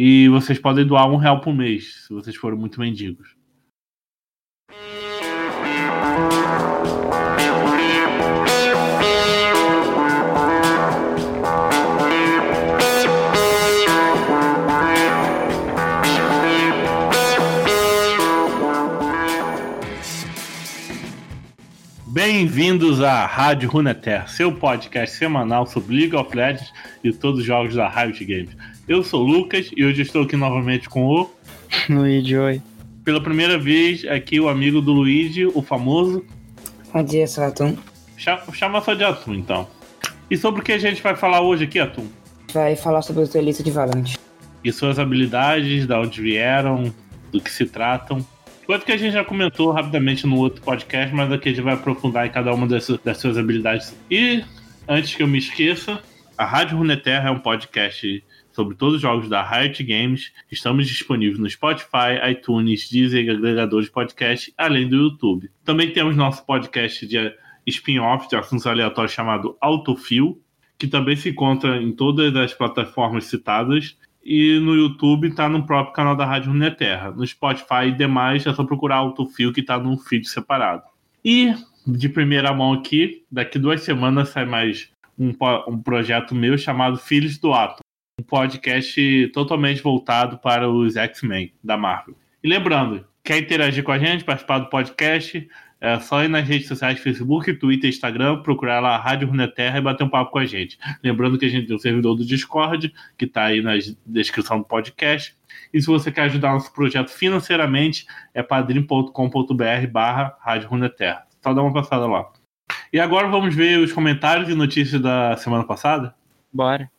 E vocês podem doar um real por mês, se vocês forem muito mendigos. Bem-vindos à Rádio Runeterra, seu podcast semanal sobre League of Legends e todos os jogos da Riot Games. Eu sou o Lucas e hoje estou aqui novamente com o Luigi, oi. Pela primeira vez, aqui o amigo do Luigi, o famoso. Bom dia, sou Atum. Chama só de Atum, então. E sobre o que a gente vai falar hoje aqui, Atum? Vai falar sobre os duelistas de Valorant. E suas habilidades, da onde vieram, do que se tratam. Coisa que a gente já comentou rapidamente no outro podcast, mas aqui a gente vai aprofundar em cada uma das, das suas habilidades. E, antes que eu me esqueça, a Rádio Runeterra é um podcast sobre todos os jogos da Riot Games. Estamos disponíveis no Spotify, iTunes, Deezer e agregadores de podcast, além do YouTube. Também temos nosso podcast de spin-off de assuntos aleatórios chamado Autofil, que também se encontra em todas as plataformas citadas e no YouTube tá no próprio canal da Rádio Runeterra. No Spotify e demais é só procurar Autofil que tá num feed separado. E de primeira mão aqui, daqui duas semanas sai mais um, um projeto meu chamado Filhos do Ato, um podcast totalmente voltado para os X-Men da Marvel. E lembrando, quer interagir com a gente, participar do podcast, é só ir nas redes sociais, Facebook, Twitter, Instagram, procurar lá a Rádio Runeterra e bater um papo com a gente. Lembrando que a gente tem o servidor do Discord, que está aí na descrição do podcast. E se você quer ajudar nosso projeto financeiramente, é padrim.com.br barra Rádio Runeterra. Só dá uma passada lá. E agora vamos ver os comentários e notícias da semana passada? Bora.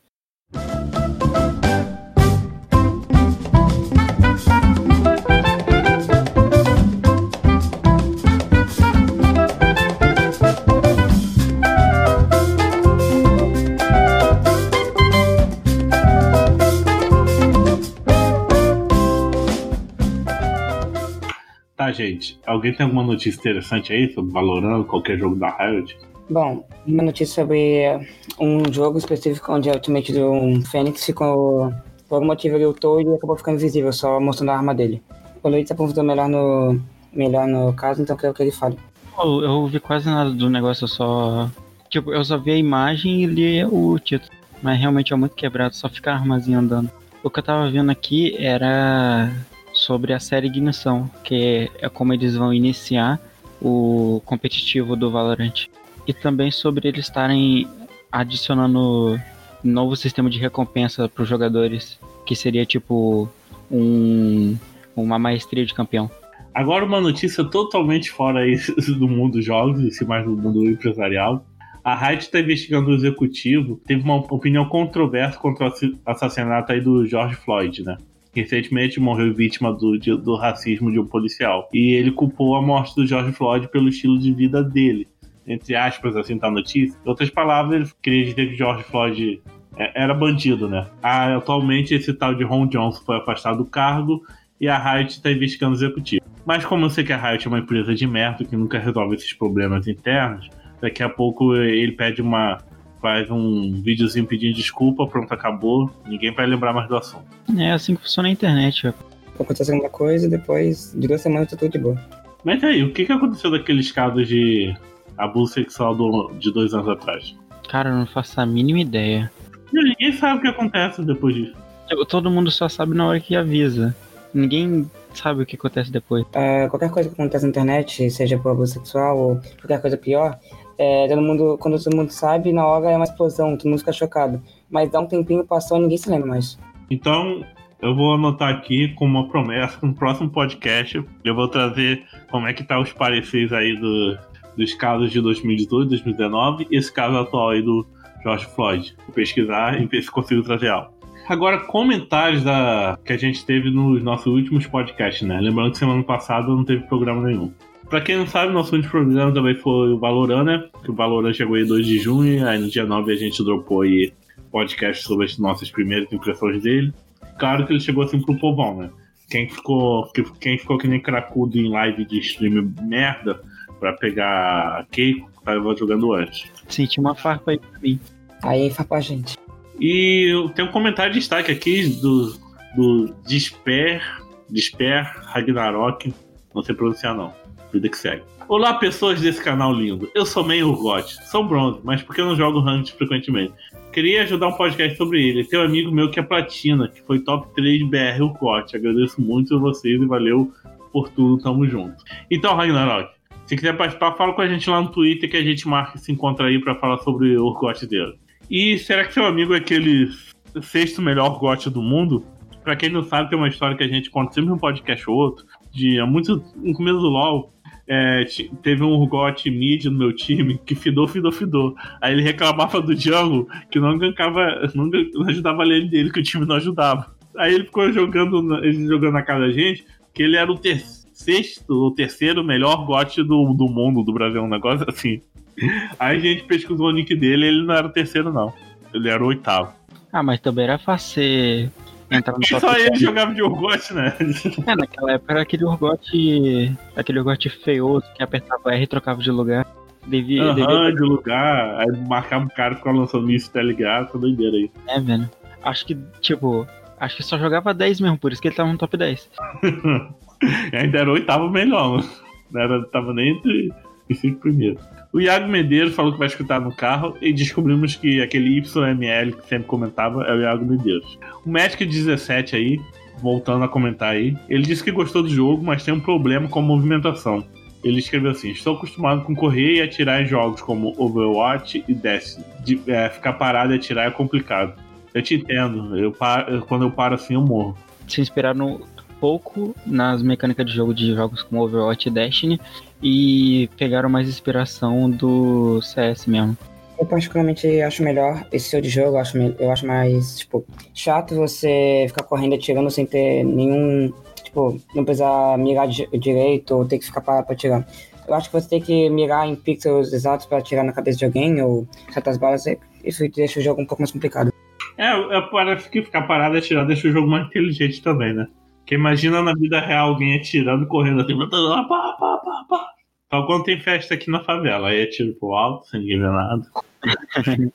Tá, gente. Alguém tem alguma notícia interessante aí sobre Valorant, qualquer jogo da Riot? Bom, uma notícia sobre um jogo específico onde a Ultimate do Fênix ficou. Por algum motivo ele lutou e acabou ficando invisível, só mostrando a arma dele. O Luiz se aprofundou melhor no, melhor no caso, então quero que ele fale. Eu, eu vi quase nada do negócio, eu só. Tipo, eu só vi a imagem e li o título. Mas realmente é muito quebrado, só fica a armazinha andando. O que eu tava vendo aqui era sobre a série Ignição, que é como eles vão iniciar o competitivo do Valorant. E também sobre eles estarem adicionando novo sistema de recompensa para os jogadores, que seria tipo um, uma maestria de campeão. Agora uma notícia totalmente fora do mundo dos jogos, e mais do mundo empresarial. A Riot está investigando o executivo, teve uma opinião controversa contra o assassinato aí do George Floyd, né? Recentemente morreu vítima do, de, do racismo de um policial. E ele culpou a morte do George Floyd pelo estilo de vida dele. Entre aspas, assim, tá a notícia. Em outras palavras, ele queria dizer que George Floyd é, era bandido, né? Ah, atualmente, esse tal de Ron Johnson foi afastado do cargo e a Riot está investigando o executivo. Mas como eu sei que a Riot é uma empresa de merda que nunca resolve esses problemas internos, daqui a pouco ele pede uma faz um videozinho pedindo desculpa, pronto, acabou, ninguém vai lembrar mais do assunto. É assim que funciona a internet. Acontece alguma coisa e depois de duas semanas tá tudo de boa. Mas aí, o que, que aconteceu daqueles casos de abuso sexual do, de dois anos atrás? Cara, eu não faço a mínima ideia. Ninguém sabe o que acontece depois disso. Todo mundo só sabe na hora que avisa. Ninguém sabe o que acontece depois. É, qualquer coisa que acontece na internet, seja por abuso sexual ou qualquer coisa pior, é, todo mundo, quando todo mundo sabe, na hora é uma explosão, todo mundo fica chocado. Mas dá um tempinho, passou, ninguém se lembra mais. Então, eu vou anotar aqui como uma promessa, no próximo podcast, eu vou trazer como é que tá os pareceres aí do, dos casos de 2018, 2019 e esse caso atual aí do George Floyd. Vou pesquisar e ver se consigo trazer algo. Agora, comentários da, que a gente teve nos nossos últimos podcasts, né? Lembrando que semana passada não teve programa nenhum. Pra quem não sabe, nosso último programa também foi o Valorant, né? Que o Valorant chegou aí 2 de junho, aí no dia 9 a gente dropou aí podcast sobre as nossas primeiras impressões dele. Claro que ele chegou assim pro povão, né? Quem ficou, quem ficou que nem cracudo em live de stream merda pra pegar a Keiko, tava jogando antes. Sim, tinha uma farpa aí pra mim. Aí farpa a gente. E tem um comentário de destaque aqui do do Desper, Desper Ragnarok. Não sei pronunciar, não. Vida que segue. Olá, pessoas desse canal lindo. Eu sou meio Urgot, sou bronze, mas porque eu não jogo Ranked frequentemente. Queria ajudar um podcast sobre ele. Tem um amigo meu que é Platina, que foi top 3 BR Urgot. Agradeço muito a vocês e valeu por tudo, tamo junto. Então, Ragnarok, se quiser participar, fala com a gente lá no Twitter que a gente marca e se encontra aí para falar sobre o Urgot dele. E será que seu amigo é aquele sexto melhor Urgot do mundo? Pra quem não sabe, tem uma história que a gente conta sempre num podcast ou outro, de há muito no começo do LoL, é, teve um Urgot mid no meu time que fidou, fidou, fidou. Aí ele reclamava do Django que não gankava, não, não ajudava a lane dele, que o time não ajudava. Aí ele ficou jogando, jogando na cara da gente, que ele era o ter sexto ou terceiro melhor GOT do, do mundo, do Brasil, um negócio assim. Aí a gente pesquisou o nick dele ele não era o terceiro, não. Ele era o oitavo. Ah, mas também era fácil entrar no top Só ele jogava de Urgot, né? É, naquela época era aquele Urgot. Aquele Urgot feioso que apertava R e trocava de lugar. Devia, uhum, devia... de lugar, aí marcava um cara ficava lançando isso, tá ligado? Tá doideira aí. É, velho. Acho que, tipo, acho que só jogava 10 mesmo, por isso que ele tava no top 10. ainda era oitavo melhor, não era, tava nem entre os cinco primeiros. O Iago Medeiros falou que vai escutar no carro e descobrimos que aquele YML que sempre comentava é o Iago Medeiros. O Magic 17 aí, voltando a comentar aí, ele disse que gostou do jogo, mas tem um problema com a movimentação. Ele escreveu assim: Estou acostumado com correr e atirar em jogos como Overwatch e Destiny. De, é, ficar parado e atirar é complicado. Eu te entendo, eu paro, quando eu paro assim eu morro. Se inspirar no, pouco nas mecânicas de jogo de jogos como Overwatch e Destiny e pegaram mais inspiração do CS mesmo. Eu particularmente acho melhor esse estilo de jogo, eu acho, eu acho mais, tipo, chato você ficar correndo atirando sem ter nenhum, tipo, não precisar mirar direito ou ter que ficar parado pra atirar. Eu acho que você tem que mirar em pixels exatos para atirar na cabeça de alguém ou certas balas, isso deixa o jogo um pouco mais complicado. É, é parece que ficar parado e atirar deixa o jogo mais inteligente também, né? Porque imagina na vida real alguém atirando, correndo assim, pá, pá, pá, pá. Só quando tem festa aqui na favela, aí atira pro alto, sem ninguém ver nada.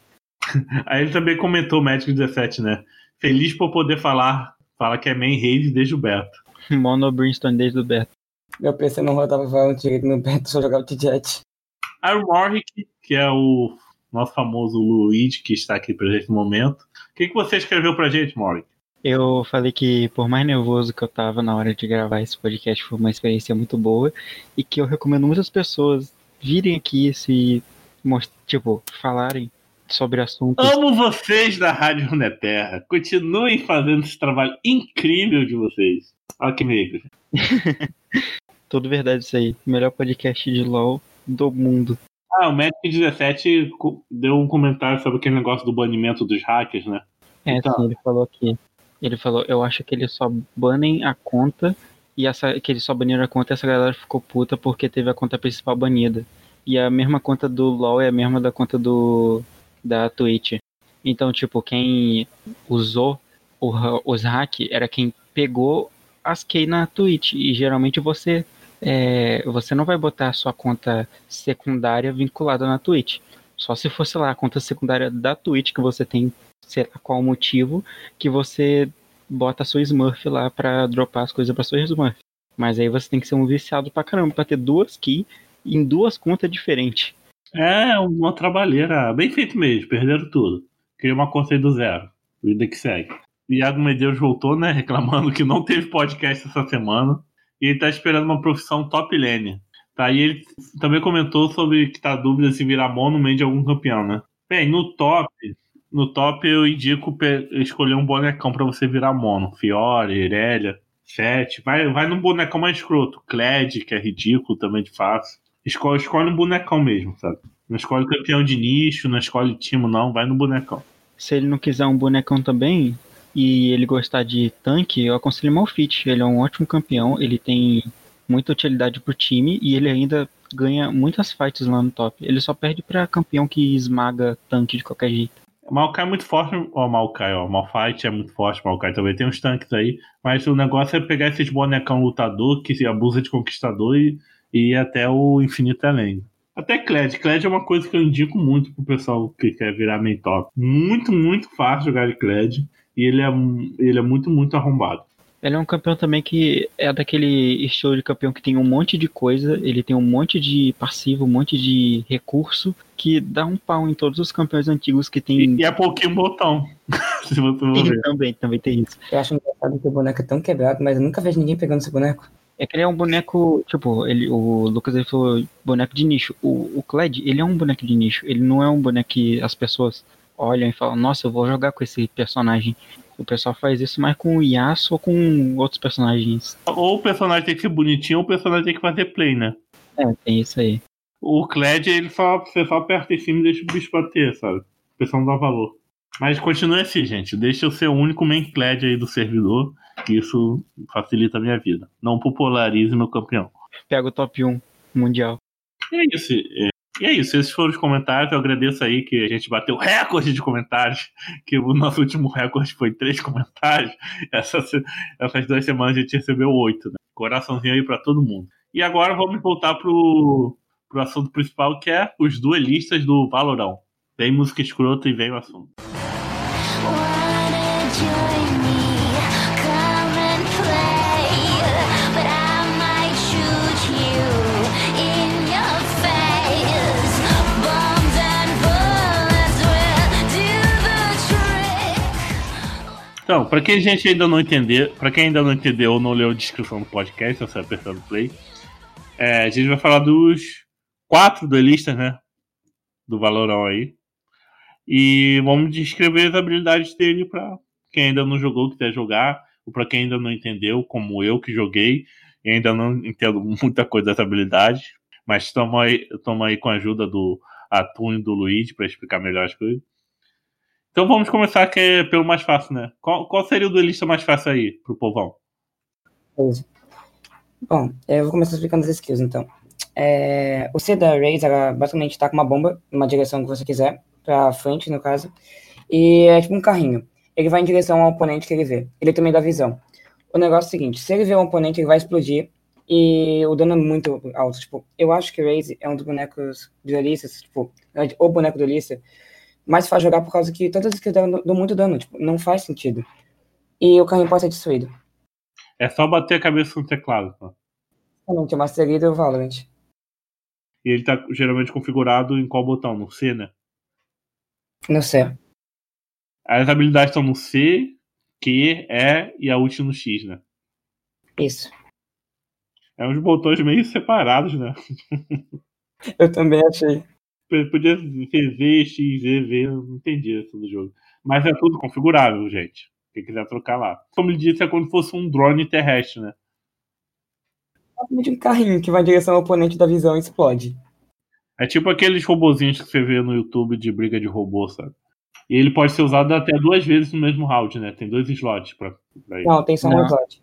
aí ele também comentou o Magic 17, né? Feliz por poder falar, fala que é main raid desde o beta. Mono Brimstone desde o beta. Meu PC não rodava falando direito no beta, só jogava T-Jet. Aí o Morrick, que é o nosso famoso Luigi, que está aqui presente no momento. O que, que você escreveu pra gente, Morrick? Eu falei que, por mais nervoso que eu tava na hora de gravar esse podcast, foi uma experiência muito boa e que eu recomendo muitas pessoas virem aqui se, tipo, falarem sobre assuntos. Amo vocês da Rádio Runeterra. Continuem fazendo esse trabalho incrível de vocês. Olha que meio. Tudo verdade isso aí. Melhor podcast de LOL do mundo. Ah, o Magic 17 deu um comentário sobre aquele negócio do banimento dos hackers, né? É, então, sim, ele falou aqui. Ele falou, eu acho que eles só banem a conta e essa que eles só baniram a conta e essa galera ficou puta porque teve a conta principal banida. E a mesma conta do LoL é a mesma da conta do da Twitch. Então, tipo, quem usou os hack era quem pegou as key na Twitch. E geralmente você é, você não vai botar a sua conta secundária vinculada na Twitch. Só se fosse lá a conta secundária da Twitch que você tem sei lá qual motivo, que você bota a sua Smurf lá pra dropar as coisas pra sua Smurf. Mas aí você tem que ser um viciado pra caramba pra ter duas keys em duas contas diferentes. É, uma trabalheira. Bem feito mesmo, perderam tudo. Criei uma conta aí do zero. Vida que segue. Iago Medeiros voltou, né? Reclamando que não teve podcast essa semana. E ele tá esperando uma profissão top lane. Tá, e ele também comentou sobre que tá dúvida se virar mono de algum campeão, né? Bem, no top, no top eu indico escolher um bonecão para você virar mono. Fiore, Irelia, Sete. Vai, vai num bonecão mais escroto. Kled, que é ridículo também de fácil. Escolhe, escolhe um bonecão mesmo, sabe? Não escolhe campeão de nicho, não escolhe timo, não. Vai no bonecão. Se ele não quiser um bonecão também, e ele gostar de tanque, eu aconselho Malfit. Ele é um ótimo campeão, ele tem muita utilidade pro time e ele ainda ganha muitas fights lá no top. Ele só perde para campeão que esmaga tanque de qualquer jeito. Maokai é muito forte, ó, Maokai, ó, Malfight é muito forte, Maokai também tem uns tanques aí, mas o negócio é pegar esses bonecão lutador que se abusa de conquistador e, e ir até o infinito além. Até Kled, Kled é uma coisa que eu indico muito pro pessoal que quer virar main top. Muito, muito fácil jogar de Kled. E ele é, ele é muito, muito arrombado. Ele é um campeão também que é daquele estilo de campeão que tem um monte de coisa, ele tem um monte de passivo, um monte de recurso, que dá um pau em todos os campeões antigos que tem. E, e é pouquinho botão. se você também, também tem isso. Eu acho engraçado que o boneco é tão quebrado, mas eu nunca vejo ninguém pegando esse boneco. É que ele é um boneco, tipo, ele, o Lucas ele falou boneco de nicho. O, o Kled, ele é um boneco de nicho. Ele não é um boneco que as pessoas olham e falam, nossa, eu vou jogar com esse personagem. O pessoal faz isso mais com o Yasuo ou com outros personagens. Ou o personagem tem que ser bonitinho, ou o personagem tem que fazer play, né? É, tem isso aí. O Kled, ele só, você só aperta em cima e deixa o bicho bater, sabe? O pessoal não dá valor. Mas continue assim, gente. Deixa eu ser o único main Kled aí do servidor, que isso facilita a minha vida. Não popularize meu campeão. Pega o top 1 mundial. É isso. É, e é isso, esses foram os comentários. Eu agradeço aí que a gente bateu recorde de comentários, que o nosso último recorde foi três comentários. Essas, essas duas semanas a gente recebeu oito, né? Coraçãozinho aí para todo mundo. E agora vamos voltar pro, pro assunto principal, que é os duelistas do Valorão. Vem música escrota e vem o assunto. Então, para quem a gente ainda não entender, para quem ainda não entendeu ou não leu a descrição do podcast, você apertando play, é, a gente vai falar dos quatro duelistas, né? Do Valorão aí. E vamos descrever as habilidades dele para quem ainda não jogou, quiser jogar, ou para quem ainda não entendeu, como eu que joguei e ainda não entendo muita coisa dessa habilidade. Mas estamos aí, aí com a ajuda do Atum e do Luigi para explicar melhor as coisas. Então vamos começar que é pelo mais fácil, né? Qual, qual seria o duelista mais fácil aí pro povão? Bom, eu vou começar explicando as skills, então. É, o C da Raze, ela basicamente tá com uma bomba numa direção que você quiser, pra frente, no caso, e é tipo um carrinho. Ele vai em direção ao oponente que ele vê. Ele também dá visão. O negócio é o seguinte, se ele vê um oponente, ele vai explodir, e o dano é muito alto. Tipo, eu acho que Raze é um dos bonecos duelistas, tipo, o boneco duelista, mais faz jogar por causa que todas as skills dão, muito dano, tipo, não faz sentido. E o carrinho pode ser destruído. É só bater a cabeça no teclado, pô. Exatamente, o Master Leader e o Valorant. E ele tá geralmente configurado em qual botão? No C, né? No C. As habilidades estão no C, Q, E e a ult no X, né? Isso. É uns botões meio separados, né? Eu também achei. Podia ser V, X, Z, V, eu não entendi isso do jogo. Mas é tudo configurável, gente. Quem quiser trocar lá. Como ele disse, é como se fosse um drone terrestre, né? Basicamente um carrinho que vai em direção ao oponente da visão e explode. É tipo aqueles robozinhos que você vê no YouTube de briga de robô, sabe? E ele pode ser usado até duas vezes no mesmo round, né? Tem dois slots pra, pra ele. Não, tem só um slot.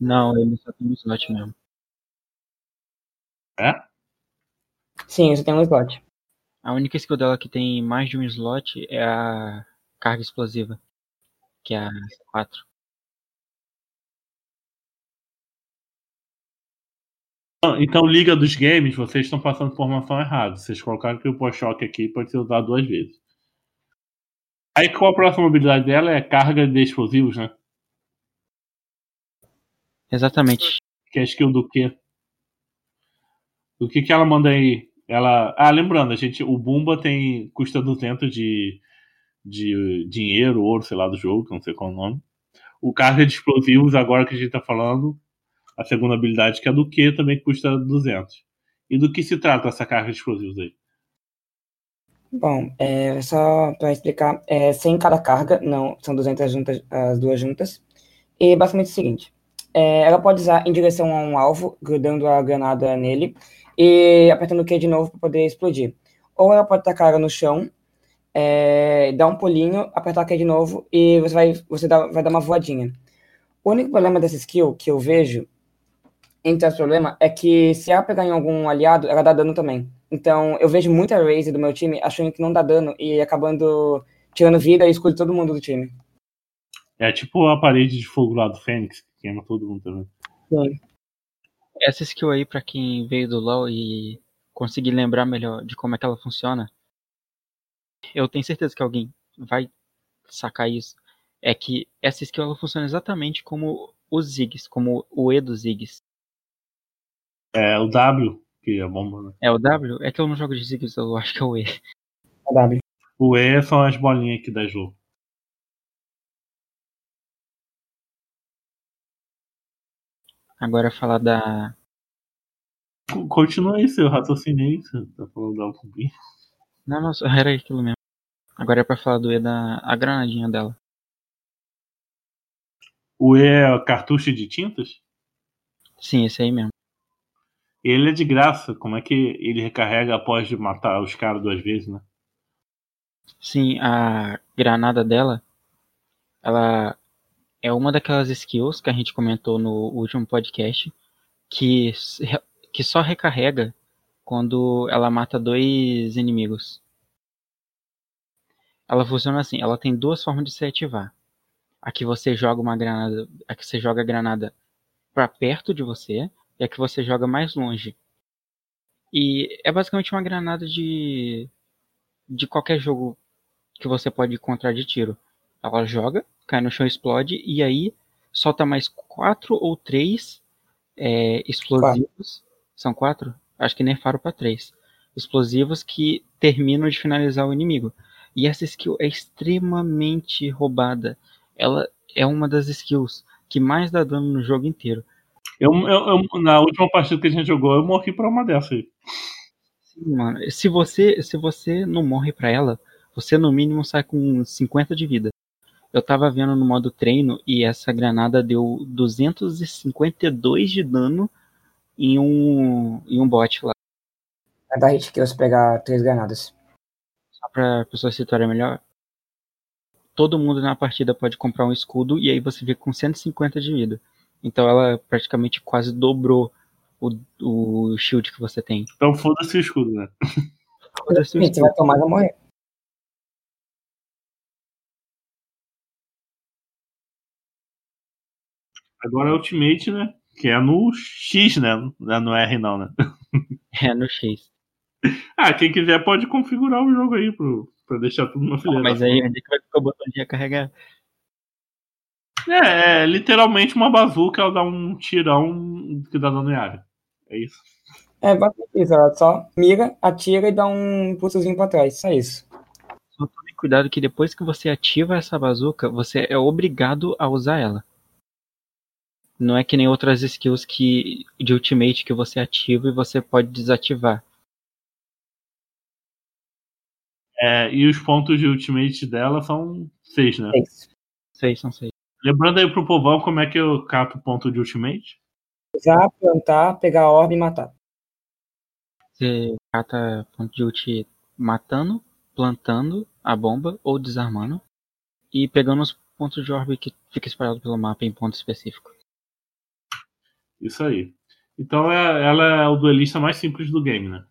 Não, ele só tem um slot mesmo. É? Sim, você tem um slot. A única skill dela que tem mais de um slot é a carga explosiva, que é a 4. Então, Liga dos Games, vocês estão passando informação errada. Vocês colocaram que o pós-choque aqui pode ser usado duas vezes. Aí qual a próxima habilidade dela é carga de explosivos, né? Exatamente. Que é a skill do quê? O que que ela manda aí? Ela, ah, lembrando, a gente, o Bumba tem custa 200 de, de dinheiro, ouro, sei lá, do jogo, que não sei qual é o nome. O carga de explosivos, agora que a gente tá falando, a segunda habilidade, que é do que, também custa 200. E do que se trata essa carga de explosivos aí? Bom, é, só para explicar, é 100 cada carga, não, são 200 juntas, as duas juntas. E basicamente é o seguinte, é, ela pode usar em direção a um alvo, grudando a granada nele, e apertando o Q de novo para poder explodir. Ou ela pode tacar no chão, é, dar um pulinho, apertar o Q de novo e você vai, você dá, vai dar uma voadinha. O único problema dessa skill que eu vejo, entre os problemas, é que se ela pegar em algum aliado, ela dá dano também. Então eu vejo muita raise do meu time achando que não dá dano e acabando tirando vida e excluindo todo mundo do time. É tipo a parede de fogo lá do Fênix, que queima todo mundo também. Sim. Essa skill aí, pra quem veio do LoL e conseguir lembrar melhor de como é que ela funciona, eu tenho certeza que alguém vai sacar isso. é que essa skill ela funciona exatamente como os Ziggs, como o E dos Ziggs. É o W, que é a bomba, né? É o W? É que eu não jogo de Ziggs, eu acho que é o E. É W. O E são as bolinhas aqui da jogo. Agora falar da. Co- Continua aí seu raciocínio aí, você tá falando da Alphabet. Não, não, só- era aquilo mesmo. Agora é pra falar do E da. a granadinha dela. O E é cartucho de tintas? Sim, esse aí mesmo. Ele é de graça. Como é que ele recarrega após de matar os caras duas vezes, né? Sim, a granada dela, ela é uma daquelas skills que a gente comentou no último podcast, que, que só recarrega quando ela mata dois inimigos. Ela funciona assim, ela tem duas formas de se ativar. A que você joga uma granada, a que você joga a granada para perto de você e a que você joga mais longe. E é basicamente uma granada de de qualquer jogo que você pode encontrar de tiro. Ela joga, cai no chão, explode e aí solta mais quatro ou três é, explosivos. São quatro? Acho que nem faro para três. Explosivos que terminam de finalizar o inimigo. E essa skill é extremamente roubada. Ela é uma das skills que mais dá dano no jogo inteiro. Eu, eu- eu- na última partida que a gente jogou, eu morri pra uma dessas aí. Sim, mano. Se você, se você não morre pra ela, você no mínimo sai com 50 de vida. Eu tava vendo no modo treino e essa granada deu 252 de dano em um, em um bot lá. É da hit kills pegar três granadas. Só pra pessoa situar melhor. Todo mundo na partida pode comprar um escudo e aí você fica com 150 de vida. Então ela praticamente quase dobrou o, o shield que você tem. Então foda-se o escudo, né? Foda-se o Você escudo. vai tomar e vai morrer. Agora é Ultimate, né? Que é no X, né? Não é no R, não, né? É no X. Ah, quem quiser pode configurar o jogo aí pro, pra deixar tudo na fileira. Mas aí onde é que vai ficar o botão de recarregar? É, é literalmente uma bazuca, ela dá um tirão que dá dano em área. É isso. É basicamente isso, ela só mira, atira e dá um impulsozinho pra trás. Só isso. Só tome cuidado que depois que você ativa essa bazuca, você é obrigado a usar ela. Não é que nem outras skills que de ultimate que você ativa e você pode desativar. É, e os pontos de Ultimate dela são seis, né? Isso. Seis são seis. Lembrando aí pro povão como é que eu cato ponto de Ultimate. Usar, plantar, pegar a orbe e matar. Você cata ponto de ult matando, plantando a bomba ou desarmando. E pegando os pontos de orbe que fica espalhado pelo mapa em ponto específico. Isso aí. Então é- ela é o duelista mais simples do game, né?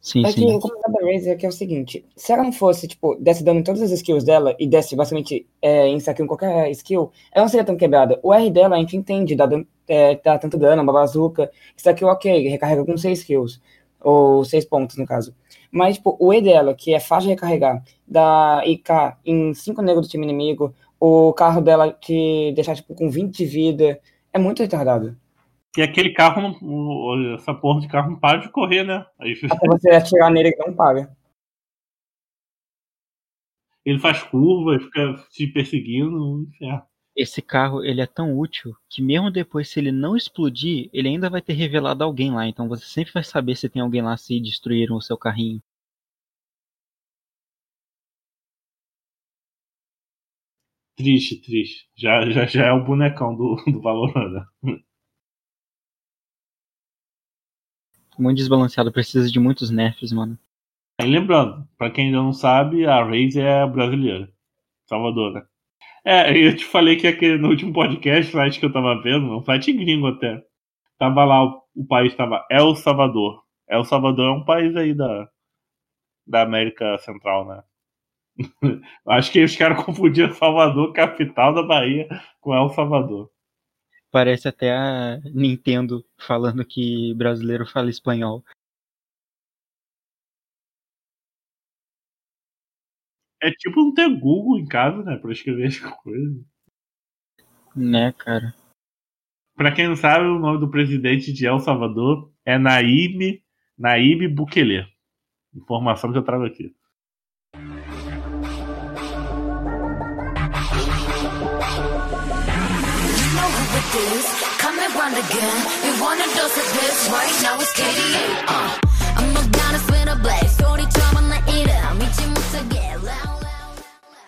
Sim, É que sim. o complicado da Raze é que é o seguinte, se ela não fosse, tipo, desse dano em todas as skills dela e desse basicamente é, kill em qualquer skill, ela não seria tão quebrada. O R dela a gente entende, dá, é, dá tanto dano, uma bazuca, insta kill ok, recarrega com 6 kills, ou 6 pontos no caso. Mas, tipo, o E dela, que é fácil de recarregar, dá IK em 5 negros do time inimigo, o carro dela te deixar, tipo, com 20 de vida, é muito retardado. E aquele carro, essa porra de carro não para de correr, né? Aí Até você atirar nele, ele não paga. ele faz curva, fica te perseguindo, inferno. Esse carro, ele é tão útil que mesmo depois, se ele não explodir, ele ainda vai ter revelado alguém lá. Então você sempre vai saber se tem alguém lá se destruíram o seu carrinho. Triste, triste. Já, já, já é o bonecão do, do Valorant. né? Muito desbalanceado, precisa de muitos nerfs, mano. E lembrando, pra quem ainda não sabe, a Raze é brasileira. Salvador, né? É, eu te falei que aquele, no último podcast, site que eu tava vendo, um site gringo até. Tava lá, o, o país tava El Salvador. El Salvador é um país aí da, da América Central, né? Acho que os caras confundiam Salvador, capital da Bahia, com El Salvador. Parece até a Nintendo falando que brasileiro fala espanhol. É tipo não ter Google em casa, né? Pra escrever as coisas. Né, cara? Pra quem não sabe, o nome do presidente de El Salvador é Naíbe, Naíbe Bukele. Informação que eu trago aqui. again. You dose of this right now? It's Uh.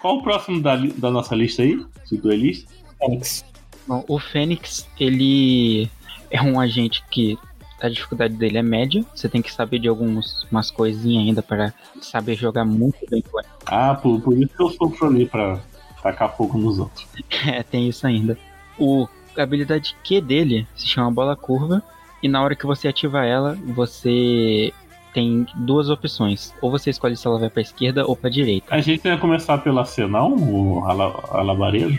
Qual o próximo da, da nossa lista aí? De duelista? É Fênix. Bom, o Fênix, ele é um agente que a dificuldade dele é média. Você tem que saber de algumas coisinhas ainda para saber jogar muito bem com ele. Ah, por, por isso que eu sofro ali para tacar fogo nos outros. é, tem isso ainda. O a habilidade Q dele se chama bola curva. E na hora que você ativa ela, você tem duas opções. Ou você escolhe se ela vai pra esquerda ou pra direita. A gente ia começar pela C, não? O ala- alabarejo?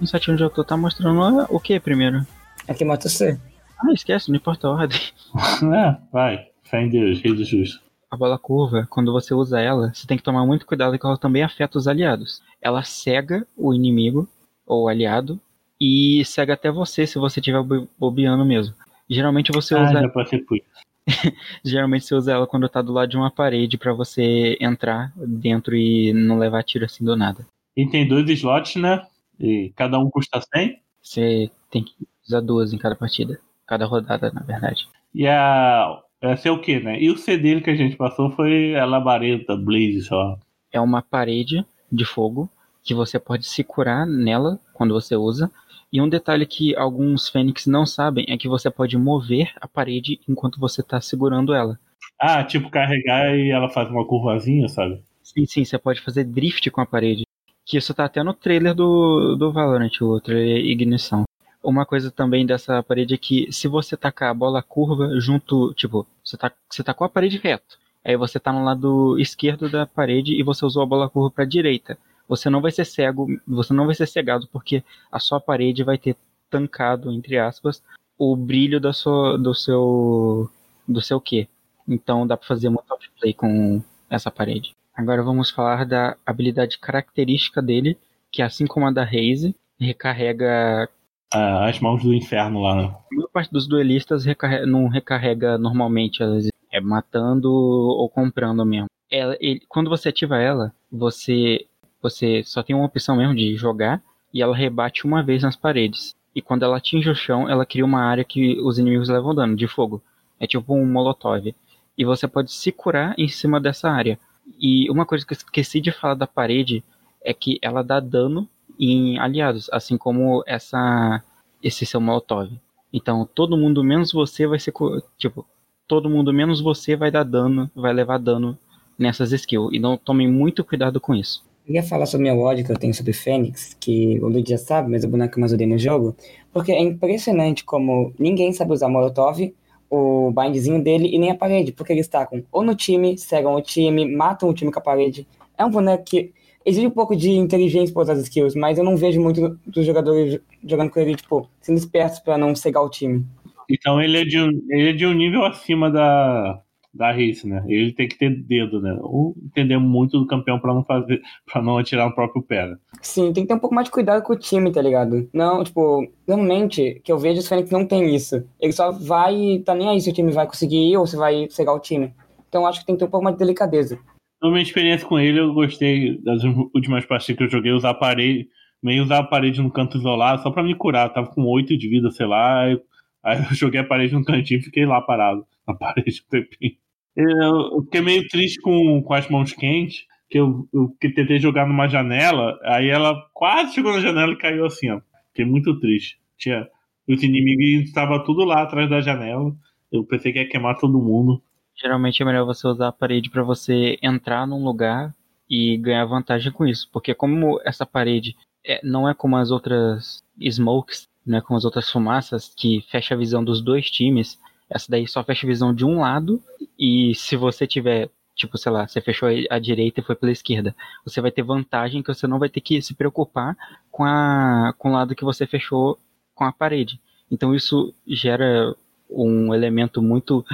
No site onde eu tô tá mostrando a- o que primeiro? Aqui mata C. Ah, esquece, não importa a ordem. é, vai. Fé em Deus, rei do justo. A bola curva, quando você usa ela, você tem que tomar muito cuidado que ela também afeta os aliados. Ela cega o inimigo ou o aliado e cega até você se você estiver bo- bobeando mesmo. Geralmente você Ah, usa já passei por isso. Geralmente você usa ela quando tá do lado de uma parede pra você entrar dentro e não levar tiro assim do nada. E tem dois slots, né? E cada um custa 100. Você tem que usar duas em cada partida. Cada rodada, na verdade. E a. Essa é o que, né? E o C dele que a gente passou foi a labareda, Blaze só. É uma parede de fogo que você pode se curar nela quando você usa. E um detalhe que alguns fênix não sabem é que você pode mover a parede enquanto você tá segurando ela. Ah, tipo carregar e ela faz uma curvazinha, sabe? Sim, sim, você pode fazer drift com a parede. Que isso tá até no trailer do, do Valorant, o trailer Ignição. Uma coisa também dessa parede é que se você tacar a bola curva junto, tipo, você tá, você tacou a parede reto. Aí você tá no lado esquerdo da parede e você usou a bola curva pra direita. Você não vai ser cego, você não vai ser cegado porque a sua parede vai ter tancado, entre aspas, o brilho da sua, do seu do seu Q. Então dá pra fazer muito outplay com essa parede. Agora vamos falar da habilidade característica dele, que assim como a da Raze, recarrega. Ah, as mãos do inferno lá, né? A maior parte dos duelistas recarre- não recarrega normalmente, elas é matando ou comprando mesmo. Ela, ele- quando você ativa ela, você, você só tem uma opção mesmo de jogar e ela rebate uma vez nas paredes. E quando ela atinge o chão, ela cria uma área que os inimigos levam dano de fogo. É tipo um molotov. E você pode se curar em cima dessa área. E uma coisa que eu esqueci de falar da parede é que ela dá dano em aliados, assim como essa esse seu molotov. Então, todo mundo menos você vai ser tipo, todo mundo menos você vai dar dano, vai levar dano nessas skills. Então, tomem muito cuidado com isso. Ia falar sobre meu ódio que eu tenho sobre Fênix, que o Luigi já sabe, mas o boneco mais odeio no jogo, porque é impressionante como ninguém sabe usar Molotov, o bindzinho dele e nem a parede, porque eles tacam ou no time, cegam o time, matam o time com a parede. É um boneco que exige um pouco de inteligência para usar as skills, mas eu não vejo muito dos jogadores jogando com ele, tipo, sendo espertos para não cegar o time. Então ele é de um, ele é de um nível acima da, da race, né? Ele tem que ter dedo, né? Ou entender muito do campeão pra não fazer, para não atirar no próprio pé. né? Sim, tem que ter um pouco mais de cuidado com o time, tá ligado? Não, tipo, normalmente, que eu vejo, os Fênix não tem isso. Ele só vai e tá nem aí se o time vai conseguir ir ou se vai cegar o time. Então acho que tem que ter um pouco mais de delicadeza. Na minha experiência com ele, eu gostei das últimas partidas que eu joguei, usar a parede, meio usar a parede no canto isolado, só pra me curar. Eu tava com 8 de vida, sei lá. Aí, aí eu joguei a parede no cantinho e fiquei lá parado. Na parede um tempinho. Eu, fiquei meio triste com, com as mãos quentes, que eu, eu que tentei jogar numa janela, aí ela quase chegou na janela e caiu assim, ó. Fiquei muito triste. Tinha, os inimigos estavam tudo lá atrás da janela. Eu pensei que ia queimar todo mundo. Geralmente é melhor você usar a parede para você entrar num lugar e ganhar vantagem com isso, porque como essa parede é- não é como as outras smokes, não é como as outras fumaças que fecha a visão dos dois times, essa daí só fecha a visão de um lado e se você tiver tipo, sei lá, você fechou a direita e foi pela esquerda, você vai ter vantagem que você não vai ter que se preocupar com a com o lado que você fechou com a parede. Então isso gera um elemento muito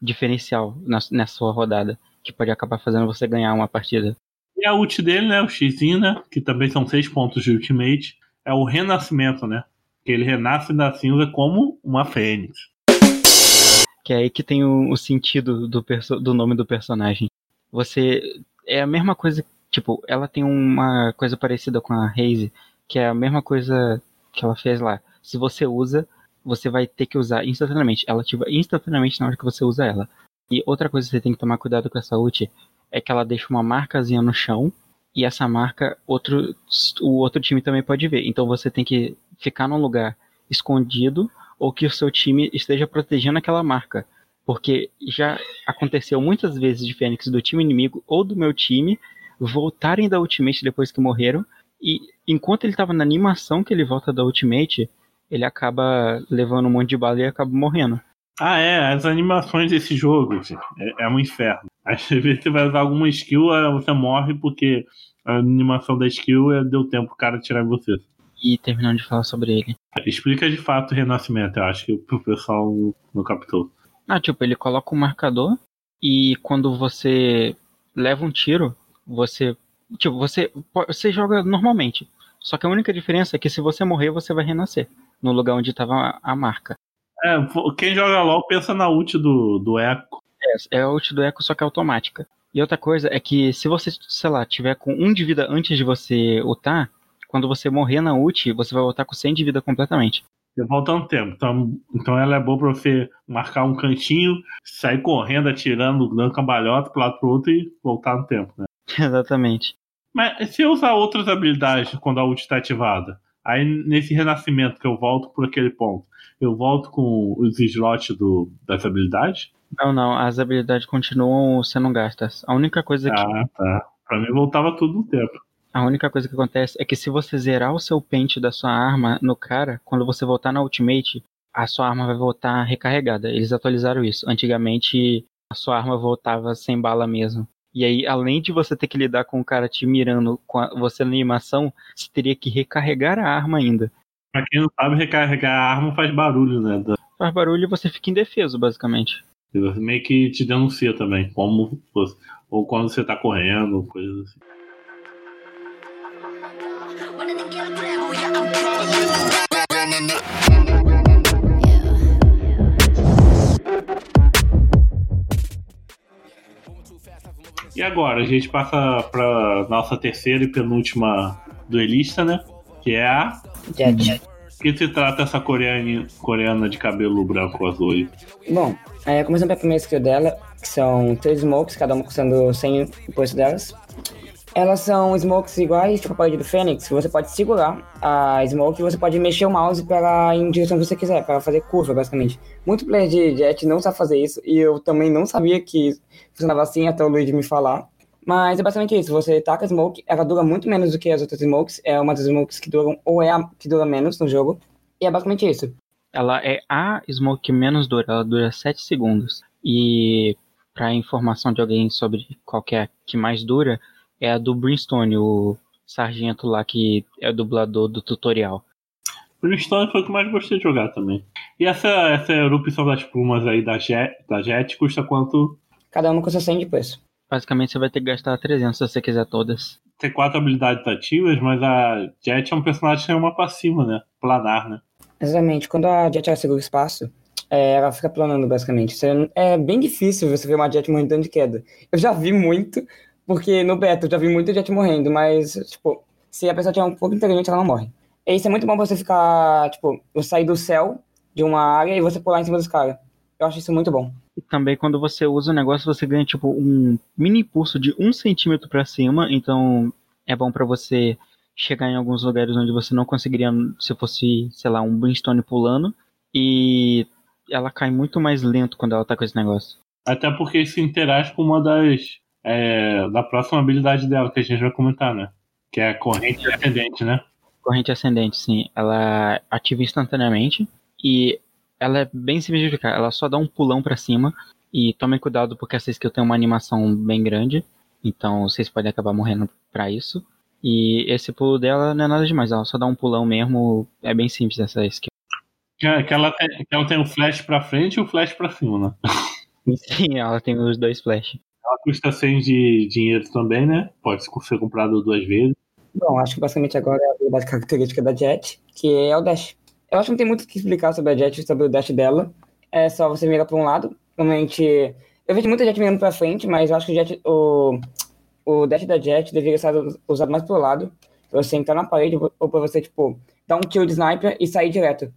diferencial na, nessa sua rodada, que pode acabar fazendo você ganhar uma partida. E a ult dele, né? O Xzinho, né? Que também são seis pontos de ultimate. É o renascimento, né? Que ele renasce da cinza como uma fênix. Que é aí que tem o, o sentido do, do nome do personagem. Você. É a mesma coisa. Tipo, ela tem uma coisa parecida com a Haze, que é a mesma coisa que ela fez lá. Se você usa, você vai ter que usar instantaneamente. Ela ativa instantaneamente na hora que você usa ela. E outra coisa que você tem que tomar cuidado com essa ult é que ela deixa uma marcazinha no chão. E essa marca, outro, o outro time também pode ver. Então você tem que ficar num lugar escondido ou que o seu time esteja protegendo aquela marca. Porque já aconteceu muitas vezes de Fênix do time inimigo ou do meu time voltarem da Ultimate depois que morreram. E enquanto ele estava na animação que ele volta da Ultimate, ele acaba levando um monte de bala e acaba morrendo. Ah, é, as animações desse jogo, gente, é, é um inferno. Às vezes você vai usar alguma skill, você morre porque a animação da skill é, deu tempo pro cara tirar você. E terminando de falar sobre ele. Explica de fato o renascimento, eu acho que o pessoal não captou. Ah, tipo, ele coloca um marcador e quando você leva um tiro, você. Tipo, você, você joga normalmente. Só que a única diferença é que se você morrer, você vai renascer. No lugar onde estava a marca. É, quem joga LOL pensa na ult do, do Echo. É, é a ult do Echo, só que é automática. E outra coisa é que se você, sei lá, tiver com um de vida antes de você ultar, quando você morrer na ult, você vai voltar com 100 de vida completamente. Você volta um tempo. Então, então ela é boa pra você marcar um cantinho, sair correndo, atirando, dando cambalhota pro lado pro outro e voltar no tempo, né? Exatamente. Mas se eu usar outras habilidades quando a ult tá ativada, aí nesse renascimento que eu volto por aquele ponto, eu volto com os slots do, das habilidades? Não, não, as habilidades continuam sendo gastas. A única coisa que Ah, tá. Pra mim voltava tudo no tempo. A única coisa que acontece é que se você zerar o seu pente da sua arma no cara, quando você voltar na ultimate, a sua arma vai voltar recarregada. Eles atualizaram isso. Antigamente, a sua arma voltava sem bala mesmo. E aí, além de você ter que lidar com o cara te mirando com a- você na animação, você teria que recarregar a arma ainda. Pra quem não sabe, recarregar a arma faz barulho, né? Faz barulho e você fica indefeso, basicamente. Meio que te denuncia também, como ou quando você tá correndo, coisas assim. E agora, a gente passa pra nossa terceira e penúltima duelista, né? Que é a. Jet. Que se trata essa coreana, coreana de cabelo branco azul aí? Bom, é, começando pela primeira skill dela, que são três smokes, cada uma custando 100 imposto delas. Elas são smokes iguais, tipo a parede do Fênix, você pode segurar a smoke e você pode mexer o mouse para em direção que você quiser, para fazer curva, basicamente. Muito player de Jet não sabe fazer isso, e eu também não sabia que funcionava assim até o Luigi me falar. Mas é basicamente isso, você taca a smoke, ela dura muito menos do que as outras smokes, é uma das smokes que duram, ou é a que dura menos no jogo, e é basicamente isso. Ela é a smoke menos dura, ela dura 7 segundos. E para informação de alguém sobre qual que é que mais dura, é a do Brimstone, o sargento lá que é o dublador do tutorial. Brimstone foi o que mais gostei de jogar também. E essa, essa erupção das plumas aí da Jet, da Jet custa quanto? Cada uma custa 100 de preço. Basicamente você vai ter que gastar 300 se você quiser todas. Tem quatro habilidades ativas, mas a Jet é um personagem que tem uma pra cima, né? Planar, né? Exatamente. Quando a Jet segura o espaço, é, ela fica planando, basicamente. Você- é bem difícil você ver uma Jet morrendo de queda. Eu já vi muito, porque no beta eu já vi muito Jet morrendo, mas, tipo, se a pessoa tiver um pouco inteligente, ela não morre. E isso é muito bom pra você ficar, tipo, você sair do céu de uma área e você pular em cima dos caras. Eu acho isso muito bom. E também quando você usa o negócio, você ganha tipo um mini impulso de um centímetro pra cima, então é bom pra você chegar em alguns lugares onde você não conseguiria se fosse, sei lá, um Brimstone pulando. E ela cai muito mais lento quando ela tá com esse negócio. Até porque isso interage com uma das. É, da próxima habilidade dela, que a gente vai comentar, né? Que é a corrente ascendente, né? Corrente ascendente, sim. Ela ativa instantaneamente e ela é bem simples de explicar. Ela só dá um pulão pra cima e tomem cuidado porque essa skill tem uma animação bem grande, então vocês podem acabar morrendo pra isso. E esse pulo dela não é nada demais, ela só dá um pulão mesmo, é bem simples essa skill. Que, que ela, tem, que ela tem o flash pra frente e o flash pra cima, né? Sim, ela tem os dois flash. Ela custa 100 de dinheiro também, né? Pode ser comprado duas vezes. Bom, acho que basicamente agora é a habilidade característica da Jet, que é o dash. Eu acho que não tem muito o que explicar sobre a Jet, sobre o dash dela. É só você mirar para um lado. Normalmente, eu vejo muita Jet mirando para frente, mas eu acho que o, jet, o, o dash da Jet deveria ser usado mais pro lado. Pra você entrar na parede ou pra você, tipo, dar um kill de sniper e sair direto.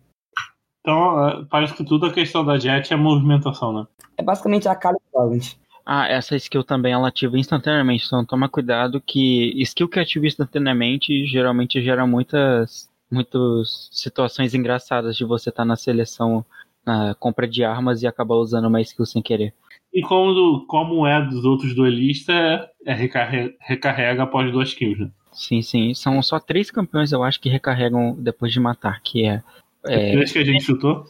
Então, é, parece que tudo a questão da Jet é movimentação, né? É basicamente a cara do Valorant. Ah, essa skill também ela ativa instantaneamente, então toma cuidado que skill que ativa instantaneamente geralmente gera muitas, muitas situações engraçadas de você estar tá na seleção, na compra de armas e acabar usando uma skill sem querer. E como, como é dos outros duelistas, é recarrega, recarrega após duas kills, né? Sim, sim. São só três campeões, eu acho, que recarregam depois de matar, que é... é... Três que a gente chutou?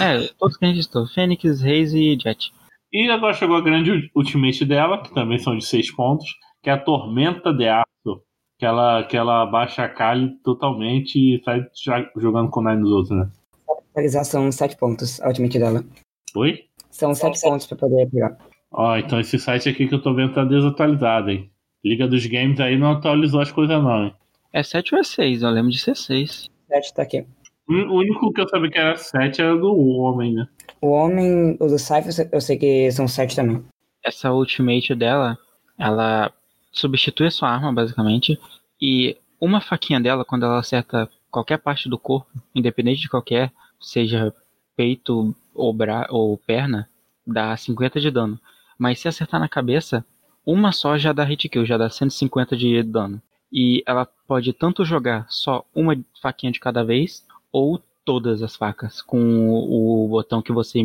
É, todos que a gente chutou. Fênix, Reis e Jet. E agora chegou a grande ultimate dela, que também são de 6 pontos, que é a Tormenta de Aço. Que ela, que ela baixa a Kali totalmente e sai jogando com o Nine dos outros, né? São 7 pontos a ultimate dela. Oi? São 7 pontos pra poder pegar. Ó, então esse site aqui que eu tô vendo tá desatualizado, hein? Liga dos Games aí não atualizou as coisas não, hein? É 7 ou é 6? Eu lembro de ser 6. 7 tá aqui. O único que eu sabia que era 7 era do homem, né? O homem, o do Cypher, eu sei que são 7 também. Essa ultimate dela, ela substitui a sua arma, basicamente. E uma faquinha dela, quando ela acerta qualquer parte do corpo, independente de qualquer, seja peito ou, bra ou perna, dá 50 de dano. Mas se acertar na cabeça, uma só já dá hit kill, já dá 150 de dano. E ela pode tanto jogar só uma faquinha de cada vez, ou todas as facas com o botão que você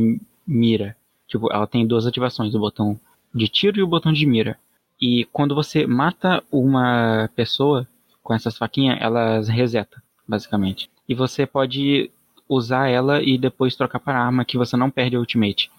mira. Tipo, ela tem duas ativações, o botão de tiro e o botão de mira. E quando você mata uma pessoa com essas faquinhas, elas reseta, basicamente. E você pode usar ela e depois trocar para arma que você não perde a ultimate.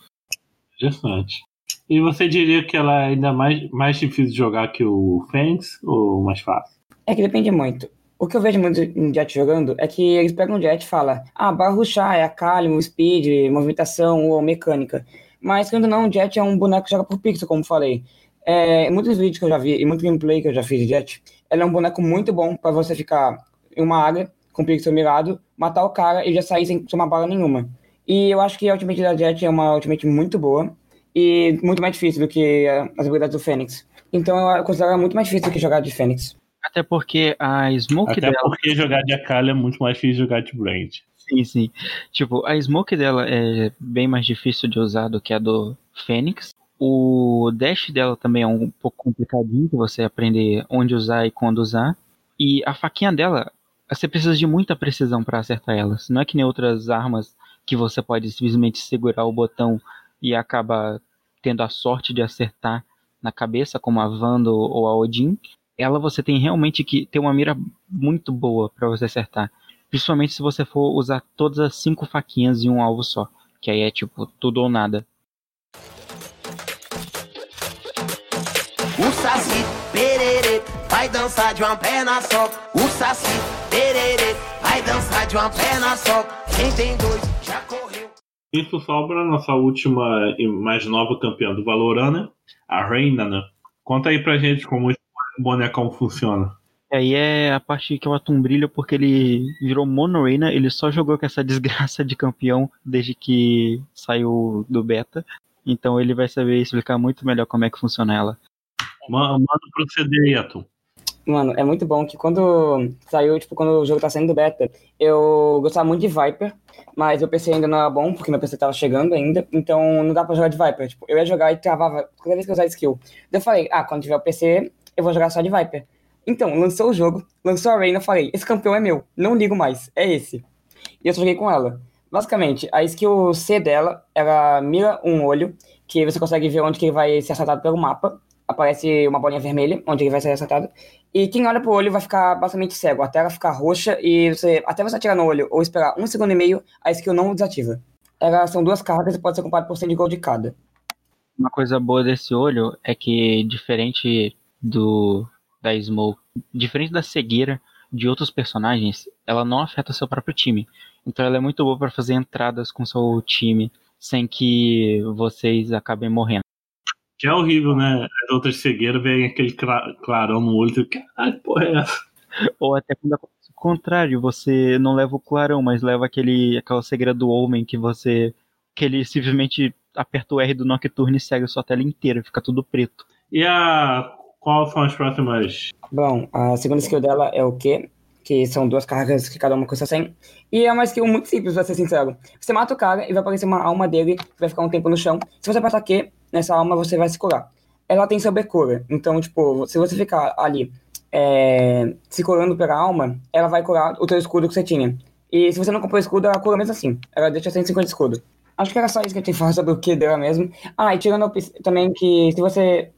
Interessante. E você diria que ela é ainda mais, mais difícil de jogar que o Fênix ou mais fácil? É que depende muito. O que eu vejo muito em Jet jogando é que eles pegam o Jet e falam, ah, barra rushar é a calma, o speed, movimentação ou mecânica. Mas, quando não, o Jet é um boneco que joga por pixel, como falei. É, muitos vídeos que eu já vi e muito gameplay que eu já fiz de Jet, ela é um boneco muito bom para você ficar em uma área com o pixel mirado, matar o cara e já sair sem tomar bala nenhuma. E eu acho que a ultimate da Jet é uma ultimate muito boa e muito mais difícil do que as habilidades do Fênix. Então eu considero ela muito mais difícil do que jogar de Fênix. Até porque a Smoke Até dela. porque jogar de Akali é muito mais difícil de jogar de Brand. Sim, sim. Tipo, a Smoke dela é bem mais difícil de usar do que a do Fênix. O dash dela também é um pouco complicadinho de você aprender onde usar e quando usar. E a faquinha dela, você precisa de muita precisão para acertar elas. Não é que nem outras armas que você pode simplesmente segurar o botão e acaba tendo a sorte de acertar na cabeça, como a Vando ou a Odin ela você tem realmente que ter uma mira muito boa para você acertar. Principalmente se você for usar todas as cinco faquinhas em um alvo só. Que aí é tipo tudo ou nada. O Saci perere vai dançar de uma perna só. O Saci perere vai dançar de uma perna só. Quem tem dois já correu. Isso sobra a nossa última e mais nova campeã do Valorant, né? A Reina, né? Conta aí pra gente como bonecão funciona. E aí é a parte que eu atum brilho porque ele virou monoreina, ele só jogou com essa desgraça de campeão desde que saiu do beta. Então ele vai saber explicar muito melhor como é que funciona ela. Manda proceder aí, Atum. Mano, é muito bom que quando saiu, tipo, quando o jogo tá saindo do beta, eu gostava muito de Viper, mas eu PC ainda não era bom, porque meu PC tava chegando ainda, então não dá pra jogar de Viper. Tipo, eu ia jogar e travava cada vez que eu usava skill. Daí eu falei, ah, quando tiver o PC, eu vou jogar só de Viper. Então, lançou o jogo, lançou a Reina, falei, esse campeão é meu, não ligo mais, é esse. E eu joguei com ela. Basicamente, a skill C dela, ela mira um olho, que você consegue ver onde que ele vai ser acertado pelo mapa. Aparece uma bolinha vermelha, onde ele vai ser acertado. E quem olha pro olho vai ficar basicamente cego, até ela ficar roxa e você, até você atirar no olho ou esperar um segundo e meio, a skill não desativa. Elas são duas cartas e pode ser comprado por 100 de gold de cada. Uma coisa boa desse olho é que, diferente do da Smoke, diferente da cegueira de outros personagens, ela não afeta seu próprio time. Então ela é muito boa para fazer entradas com seu time sem que vocês acabem morrendo. Que é horrível, né? As outras cegueiras vem aquele cla- clarão no olho. Tu, Caralho, porra é essa? Ou até quando acontece o contrário, você não leva o clarão, mas leva aquele, aquela cegueira do homem que você. que ele simplesmente aperta o R do Nocturne e segue a sua tela inteira, fica tudo preto. E a. Qual são as próximas? Bom, a segunda skill dela é o Q, que são duas cargas que cada uma custa 100. E é uma skill muito simples, pra ser sincero. Você mata o cara e vai aparecer uma alma dele que vai ficar um tempo no chão. Se você apertar Q, nessa alma você vai se curar. Ela tem sobrecura, então, tipo, se você ficar ali é, se curando pela alma, ela vai curar o teu escudo que você tinha. E se você não comprou escudo, ela cura mesmo assim. Ela deixa 150 de escudo. Acho que era só isso que eu tinha que falar sobre o Q dela mesmo. Ah, e tirando a também que se você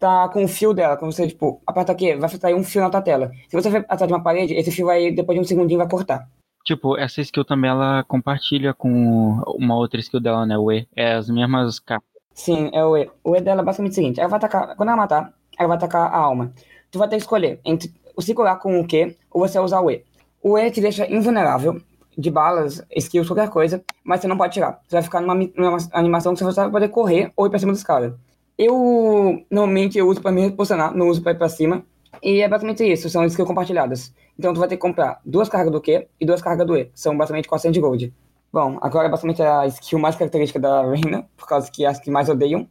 tá com o fio dela, quando você, tipo, aperta aqui, vai sair um fio na tua tela. Se você for atrás de uma parede, esse fio vai, depois de um segundinho, vai cortar. Tipo, essa skill também ela compartilha com uma outra skill dela, né? O E. É as mesmas cartas. Sim, é o E. O E dela é basicamente o seguinte, ela vai atacar, quando ela matar, ela vai atacar a alma. Tu vai ter que escolher entre se curar com o Q ou você usar o E. O E te deixa invulnerável de balas, skills, qualquer coisa, mas você não pode tirar. Você vai ficar numa, numa animação que você só vai poder correr ou ir pra cima dos caras. Eu, normalmente, eu uso pra me reposicionar, não uso pra ir pra cima. E é basicamente isso, são skills compartilhadas. Então tu vai ter que comprar duas cargas do Q e duas cargas do E. São basicamente 400 de gold. Bom, agora é basicamente a skill mais característica da Reina, por causa que é as que mais odeiam.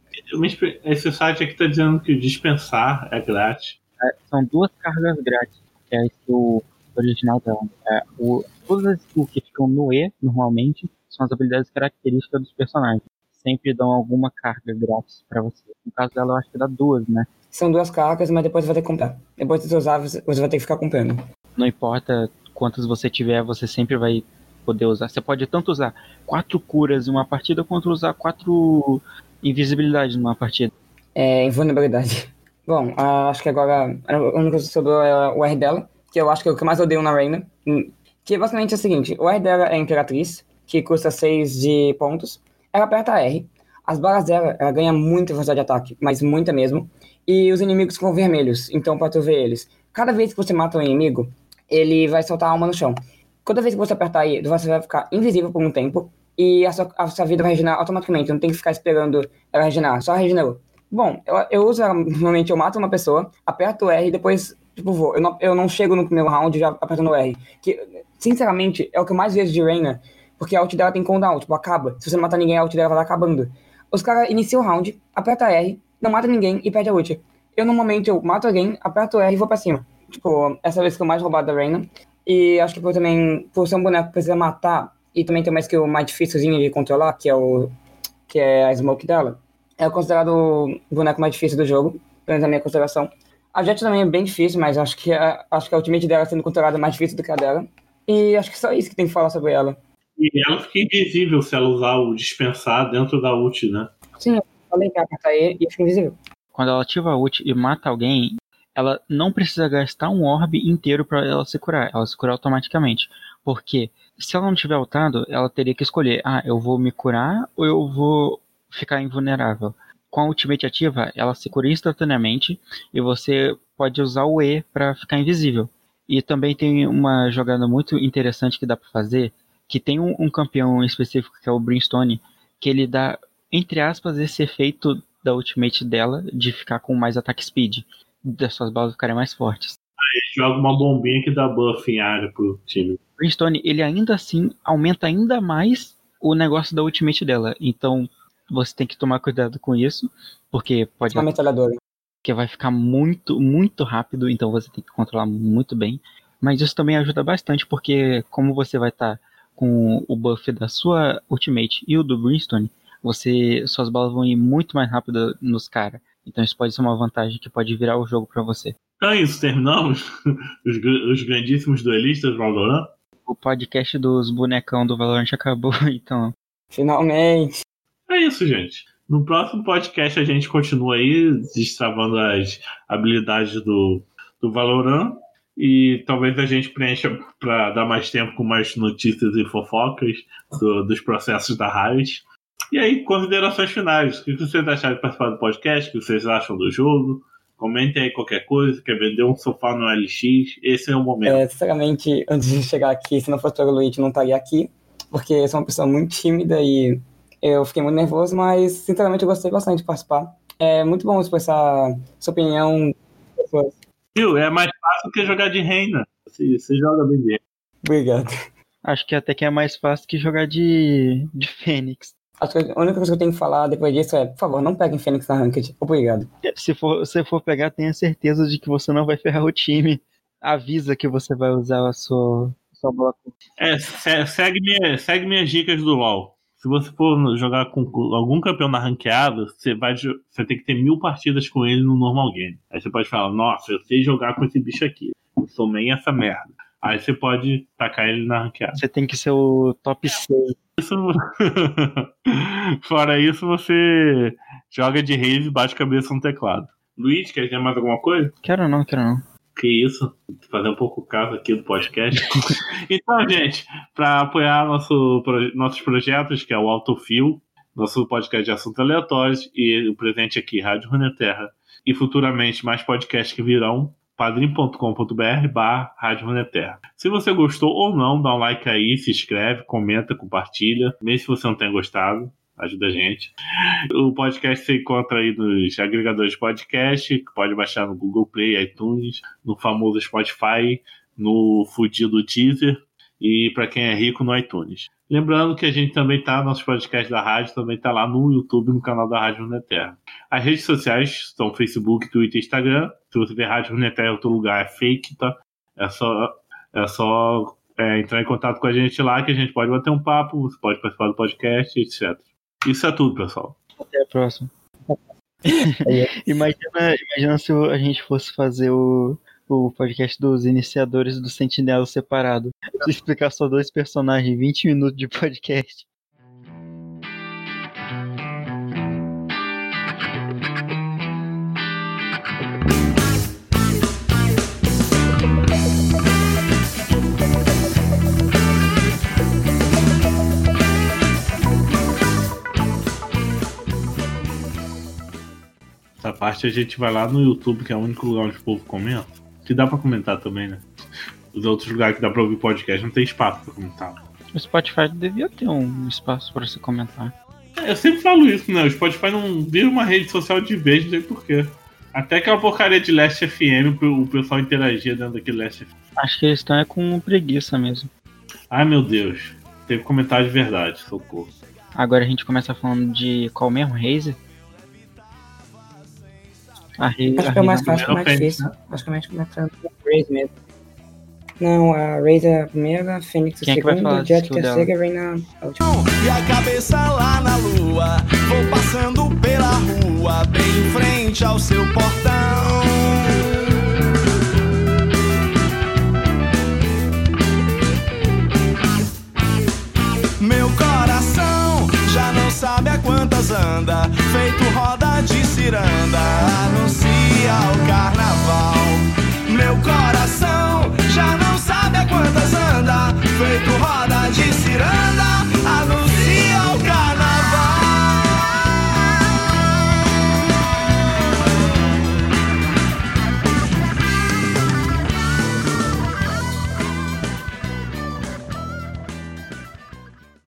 Esse site aqui tá dizendo que o dispensar é grátis. É, são duas cargas grátis, que é a skill original dela. É, o, todas as skills que ficam no E, normalmente, são as habilidades características dos personagens. Sempre dão alguma carga grátis pra você. No caso dela, eu acho que dá duas, né? São duas cargas, mas depois você vai ter que comprar. Depois de você usar, você vai ter que ficar comprando. Não importa quantas você tiver, você sempre vai poder usar. Você pode tanto usar quatro curas em uma partida, quanto usar quatro invisibilidades numa partida. É, invulnerabilidade. Bom, ah, acho que agora a única coisa que sobrou é o R dela, que eu acho que é o que eu mais odeio na Reina. Hum, Que basicamente é o seguinte: o R dela é a Imperatriz, que custa 6 de pontos. Ela aperta R. As balas dela, ela ganha muita velocidade de ataque, mas muita mesmo. E os inimigos ficam vermelhos, então pra tu ver eles. Cada vez que você mata um inimigo, ele vai soltar a alma no chão. Toda vez que você apertar aí, você vai ficar invisível por um tempo e a sua, a sua vida vai regenerar automaticamente. Não tem que ficar esperando ela regenerar, só regenerou. Bom, eu, eu uso normalmente eu mato uma pessoa, aperto o R e depois, tipo, vou. Eu não, eu não chego no primeiro round já apertando o R. Que, sinceramente, é o que eu mais vejo de Reina, porque a ult dela tem cooldown, tipo, acaba. Se você não matar ninguém, a ult dela vai acabando. Os caras iniciam o round, aperta R, não mata ninguém e perde a ult. Eu, normalmente, eu mato alguém, aperto o R e vou pra cima. Tipo, essa vez que eu mais roubado da Reina. E acho que por também, por ser um boneco que precisa matar, e também tem uma skill mais difícilzinha de controlar, que é o que é a smoke dela, é considerado o boneco mais difícil do jogo, pelo menos na minha consideração. A Jet também é bem difícil, mas acho que a, acho que a ultimate dela sendo controlada é mais difícil do que a dela. E acho que só isso que tem que falar sobre ela. E ela fica invisível se ela usar o dispensar dentro da ult, né? Sim, eu falei que apertar E e fica invisível. Quando ela ativa a ult e mata alguém, ela não precisa gastar um orbe inteiro para ela se curar. Ela se cura automaticamente. Porque se ela não tiver ultado, ela teria que escolher: ah, eu vou me curar ou eu vou ficar invulnerável. Com a ultimate ativa, ela se cura instantaneamente e você pode usar o E para ficar invisível. E também tem uma jogada muito interessante que dá para fazer, que tem um, um campeão específico que é o Brimstone, que ele dá, entre aspas, esse efeito da ultimate dela de ficar com mais ataque speed, das suas balas ficarem mais fortes. Joga uma bombinha que dá buff em área pro time. Brimstone, ele ainda assim aumenta ainda mais o negócio da ultimate dela. Então, você tem que tomar cuidado com isso, porque pode Uma metralhadora. que vai ficar muito, muito rápido, então você tem que controlar muito bem. Mas isso também ajuda bastante, porque como você vai estar com o buff da sua ultimate e o do Brimstone, você, suas balas vão ir muito mais rápido nos caras. Então isso pode ser uma vantagem que pode virar o jogo para você. Então é isso, terminamos. Os, os grandíssimos duelistas Valorant. O podcast dos bonecão do Valorant acabou, então Finalmente. É isso, gente. No próximo podcast a gente continua aí destravando as habilidades do, do Valorant. E talvez a gente preencha para dar mais tempo com mais notícias e fofocas do- dos processos da Riot. E aí, considerações finais. O que vocês acharam de participar do podcast? O que vocês acham do jogo? Comentem aí qualquer coisa. Quer vender um sofá no LX? Esse é o momento. É, sinceramente, antes de chegar aqui, se não fosse pelo Luigi, não estaria aqui, porque eu sou uma pessoa muito tímida e eu fiquei muito nervoso, mas sinceramente eu gostei bastante de participar. É muito bom expressar sua opinião. Viu? É mais fácil que jogar de reina. Você, você joga bem de reina. Obrigado. Acho que até que é mais fácil que jogar de, de Fênix. Acho que a única coisa que eu tenho que falar depois disso é, por favor, não peguem Fênix na Ranked. Obrigado. Se for, se for pegar, tenha certeza de que você não vai ferrar o time. Avisa que você vai usar a sua, sua bola. É, se- segue, minha, segue minhas dicas do LoL. Se você for jogar com algum campeão na ranqueada, você, vai, você tem que ter mil partidas com ele no normal game. Aí você pode falar, nossa, eu sei jogar com esse bicho aqui. Eu sou main essa merda. Aí você pode tacar ele na ranqueada. Você tem que ser o top 6. Isso... Fora isso, você joga de rave e bate cabeça no teclado. Luiz, quer dizer mais alguma coisa? Quero não, quero não. Que isso? Fazer um pouco caso aqui do podcast. então, gente, para apoiar nosso, nossos projetos, que é o Autofil, nosso podcast de assuntos aleatórios, e o presente aqui, Rádio Runeterra, e futuramente mais podcasts que virão, padrim.com.br barra Rádio Runeterra. Se você gostou ou não, dá um like aí, se inscreve, comenta, compartilha, mesmo se você não tenha gostado. Ajuda a gente. O podcast você encontra aí nos agregadores de podcast, pode baixar no Google Play, iTunes, no famoso Spotify, no fudido Deezer e para quem é rico no iTunes. Lembrando que a gente também tá, nosso podcast da rádio também tá lá no YouTube, no canal da Rádio Runeterra. As redes sociais são Facebook, Twitter e Instagram. Se você ver Rádio Runeterra em outro lugar, é fake, tá? É só, é só é, entrar em contato com a gente lá que a gente pode bater um papo, você pode participar do podcast, etc. Isso é tudo, pessoal. Até a próxima. imagina, imagina se a gente fosse fazer o, o podcast dos iniciadores do Sentinela separado. Se explicar só dois personagens, 20 minutos de podcast. Parte a gente vai lá no YouTube, que é o único lugar onde o povo comenta. Que dá pra comentar também, né? Os outros lugares que dá pra ouvir podcast não tem espaço pra comentar. O Spotify devia ter um espaço para você comentar. É, Eu sempre falo isso, né? O Spotify não vira uma rede social de vez, não sei porquê. Até aquela porcaria de Last FM, o pessoal interagia dentro daquele Last FM. Acho que eles estão é com preguiça mesmo. Ai meu Deus. Teve comentário de verdade, socorro. Agora a gente começa falando de qual mesmo? Razer? A Razer. Acho que é o mais fácil, o mais Fênix, difícil. Acho que é mais começando com a Raze mesmo. Não, a Raze é a primeira, a Fênix a Quem é que vai segunda, a Jet terceira e a Reina a última. E a cabeça lá na lua Vou passando pela rua Bem em frente ao seu portão Meu coração não sabe a quantas anda, feito roda de ciranda. Anuncia o carnaval, meu coração já não sabe a quantas anda, feito roda de ciranda. Anuncia o carnaval.